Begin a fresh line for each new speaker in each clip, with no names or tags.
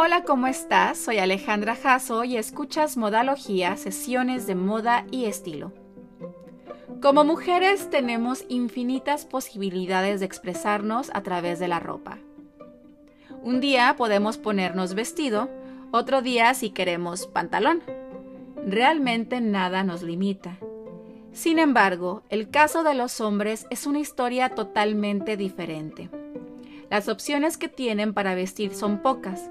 Hola, ¿cómo estás? Soy Alejandra Jasso y escuchas Modalogía, sesiones de moda y estilo. Como mujeres tenemos infinitas posibilidades de expresarnos a través de la ropa. Un día podemos ponernos vestido, otro día si queremos pantalón. Realmente nada nos limita. Sin embargo, el caso de los hombres es una historia totalmente diferente. Las opciones que tienen para vestir son pocas.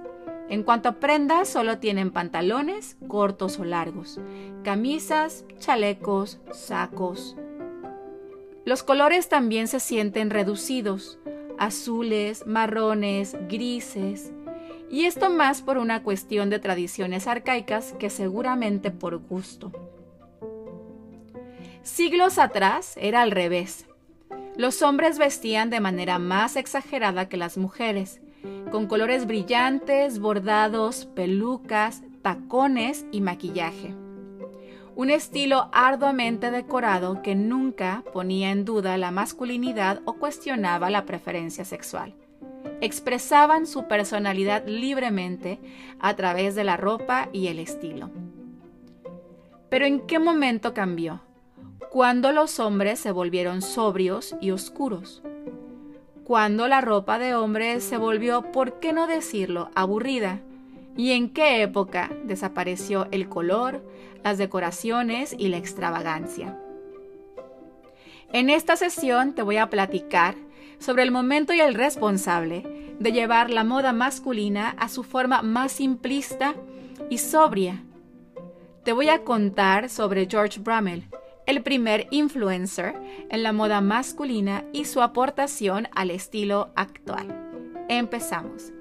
En cuanto a prendas, solo tienen pantalones, cortos o largos, camisas, chalecos, sacos. Los colores también se sienten reducidos, azules, marrones, grises, y esto más por una cuestión de tradiciones arcaicas que seguramente por gusto. Siglos atrás era al revés. Los hombres vestían de manera más exagerada que las mujeres, con colores brillantes, bordados, pelucas, tacones y maquillaje. Un estilo arduamente decorado que nunca ponía en duda la masculinidad o cuestionaba la preferencia sexual. Expresaban su personalidad libremente a través de la ropa y el estilo. Pero ¿en qué momento cambió? cuando los hombres se volvieron sobrios y oscuros, cuando la ropa de hombres se volvió, por qué no decirlo, aburrida, y en qué época desapareció el color, las decoraciones y la extravagancia. En esta sesión te voy a platicar sobre el momento y el responsable de llevar la moda masculina a su forma más simplista y sobria. Te voy a contar sobre George Brummel, el primer influencer en la moda masculina y su aportación al estilo actual. Empezamos.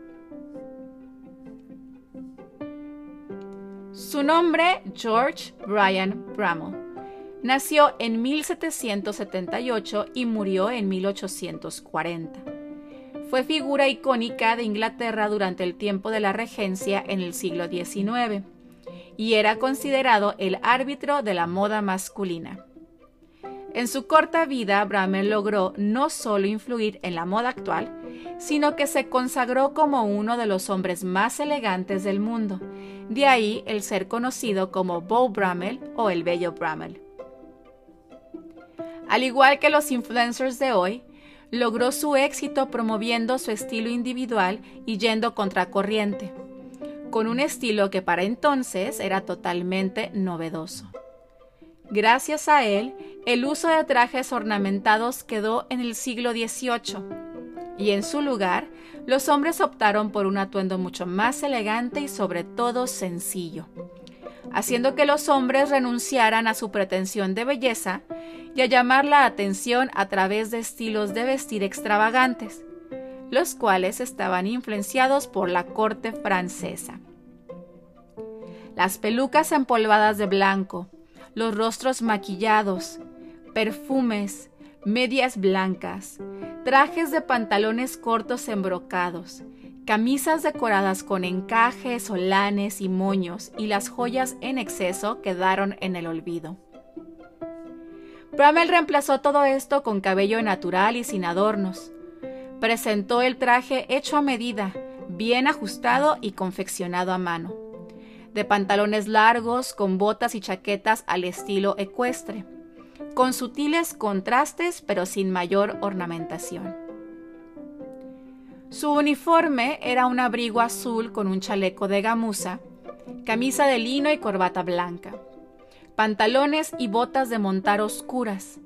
Su nombre, George Brian Brummel. Nació en 1778 y murió en 1840. Fue figura icónica de Inglaterra durante el tiempo de la regencia en el siglo XIX y era considerado el árbitro de la moda masculina. En su corta vida, Bramel logró no solo influir en la moda actual, sino que se consagró como uno de los hombres más elegantes del mundo. De ahí el ser conocido como Beau Bramel o el Bello Bramel. Al igual que los influencers de hoy, logró su éxito promoviendo su estilo individual y yendo contracorriente con un estilo que para entonces era totalmente novedoso. Gracias a él, el uso de trajes ornamentados quedó en el siglo XVIII, y en su lugar, los hombres optaron por un atuendo mucho más elegante y sobre todo sencillo, haciendo que los hombres renunciaran a su pretensión de belleza y a llamar la atención a través de estilos de vestir extravagantes, los cuales estaban influenciados por la corte francesa. Las pelucas empolvadas de blanco, los rostros maquillados, perfumes, medias blancas, trajes de pantalones cortos embrocados, camisas decoradas con encajes, solanes y moños y las joyas en exceso quedaron en el olvido. Bramel reemplazó todo esto con cabello natural y sin adornos, presentó el traje hecho a medida, bien ajustado y confeccionado a mano, de pantalones largos con botas y chaquetas al estilo ecuestre, con sutiles contrastes pero sin mayor ornamentación. Su uniforme era un abrigo azul con un chaleco de gamuza, camisa de lino y corbata blanca, pantalones y botas de montar oscuras,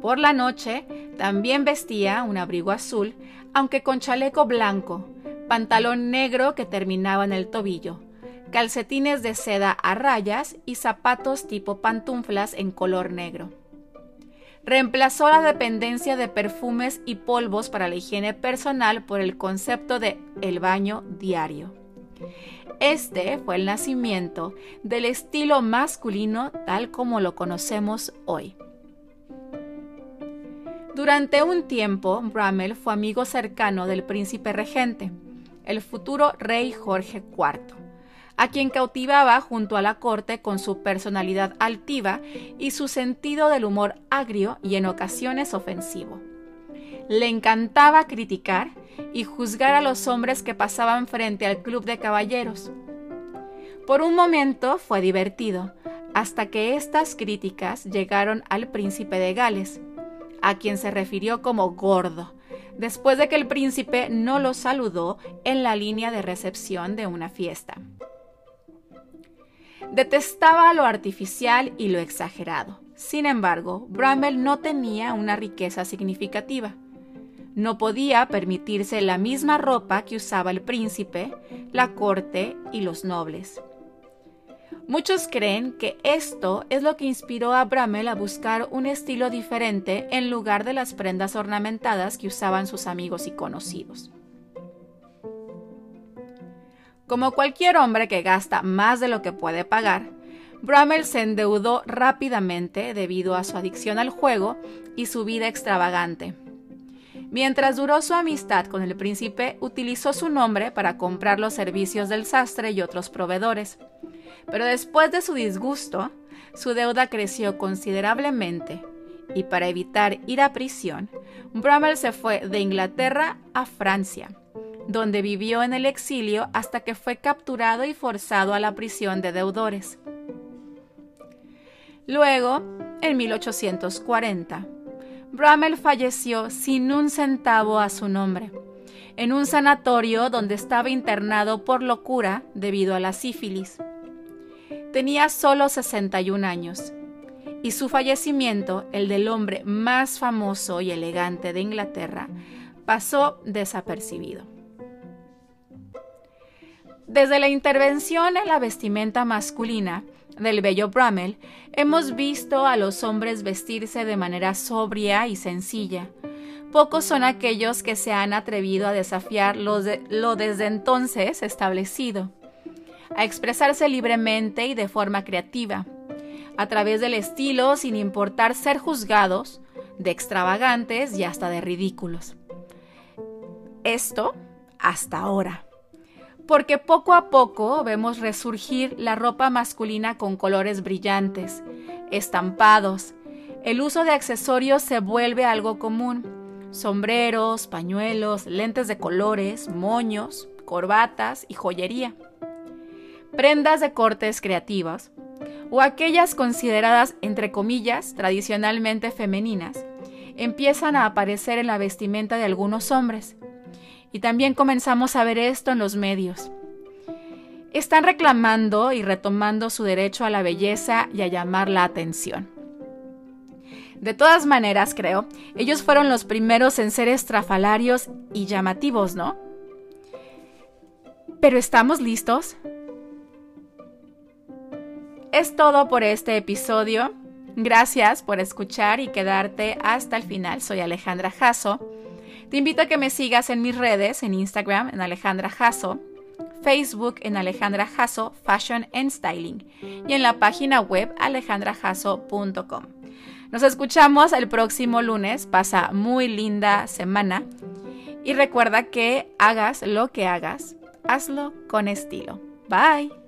por la noche también vestía un abrigo azul, aunque con chaleco blanco, pantalón negro que terminaba en el tobillo, calcetines de seda a rayas y zapatos tipo pantuflas en color negro. Reemplazó la dependencia de perfumes y polvos para la higiene personal por el concepto de el baño diario. Este fue el nacimiento del estilo masculino tal como lo conocemos hoy. Durante un tiempo, Bramel fue amigo cercano del príncipe regente, el futuro rey Jorge IV, a quien cautivaba junto a la corte con su personalidad altiva y su sentido del humor agrio y en ocasiones ofensivo. Le encantaba criticar y juzgar a los hombres que pasaban frente al club de caballeros. Por un momento fue divertido, hasta que estas críticas llegaron al príncipe de Gales, a quien se refirió como gordo, después de que el príncipe no lo saludó en la línea de recepción de una fiesta. Detestaba lo artificial y lo exagerado. Sin embargo, Bramwell no tenía una riqueza significativa. No podía permitirse la misma ropa que usaba el príncipe, la corte y los nobles. Muchos creen que esto es lo que inspiró a Bramwell a buscar un estilo diferente en lugar de las prendas ornamentadas que usaban sus amigos y conocidos. Como cualquier hombre que gasta más de lo que puede pagar, Bramwell se endeudó rápidamente debido a su adicción al juego y su vida extravagante. Mientras duró su amistad con el príncipe, utilizó su nombre para comprar los servicios del sastre y otros proveedores. Pero después de su disgusto, su deuda creció considerablemente y para evitar ir a prisión, Bramwell se fue de Inglaterra a Francia, donde vivió en el exilio hasta que fue capturado y forzado a la prisión de deudores. Luego, en 1840, Bramwell falleció sin un centavo a su nombre, en un sanatorio donde estaba internado por locura debido a la sífilis. Tenía solo 61 años y su fallecimiento, el del hombre más famoso y elegante de Inglaterra, pasó desapercibido. Desde la intervención en la vestimenta masculina del bello Bramwell, hemos visto a los hombres vestirse de manera sobria y sencilla. Pocos son aquellos que se han atrevido a desafiar lo, lo desde entonces establecido a expresarse libremente y de forma creativa, a través del estilo sin importar ser juzgados de extravagantes y hasta de ridículos. Esto hasta ahora. Porque poco a poco vemos resurgir la ropa masculina con colores brillantes, estampados. El uso de accesorios se vuelve algo común. Sombreros, pañuelos, lentes de colores, moños, corbatas y joyería prendas de cortes creativas, o aquellas consideradas, entre comillas, tradicionalmente femeninas, empiezan a aparecer en la vestimenta de algunos hombres. Y también comenzamos a ver esto en los medios. Están reclamando y retomando su derecho a la belleza y a llamar la atención. De todas maneras, creo, ellos fueron los primeros en ser estrafalarios y llamativos, ¿no? Pero ¿estamos listos? Es todo por este episodio. Gracias por escuchar y quedarte hasta el final. Soy Alejandra Jasso. Te invito a que me sigas en mis redes, en Instagram en Alejandra Jasso, Facebook en Alejandra Jasso Fashion and Styling y en la página web alejandrajasso.com. Nos escuchamos el próximo lunes. Pasa muy linda semana y recuerda que hagas lo que hagas, hazlo con estilo. Bye.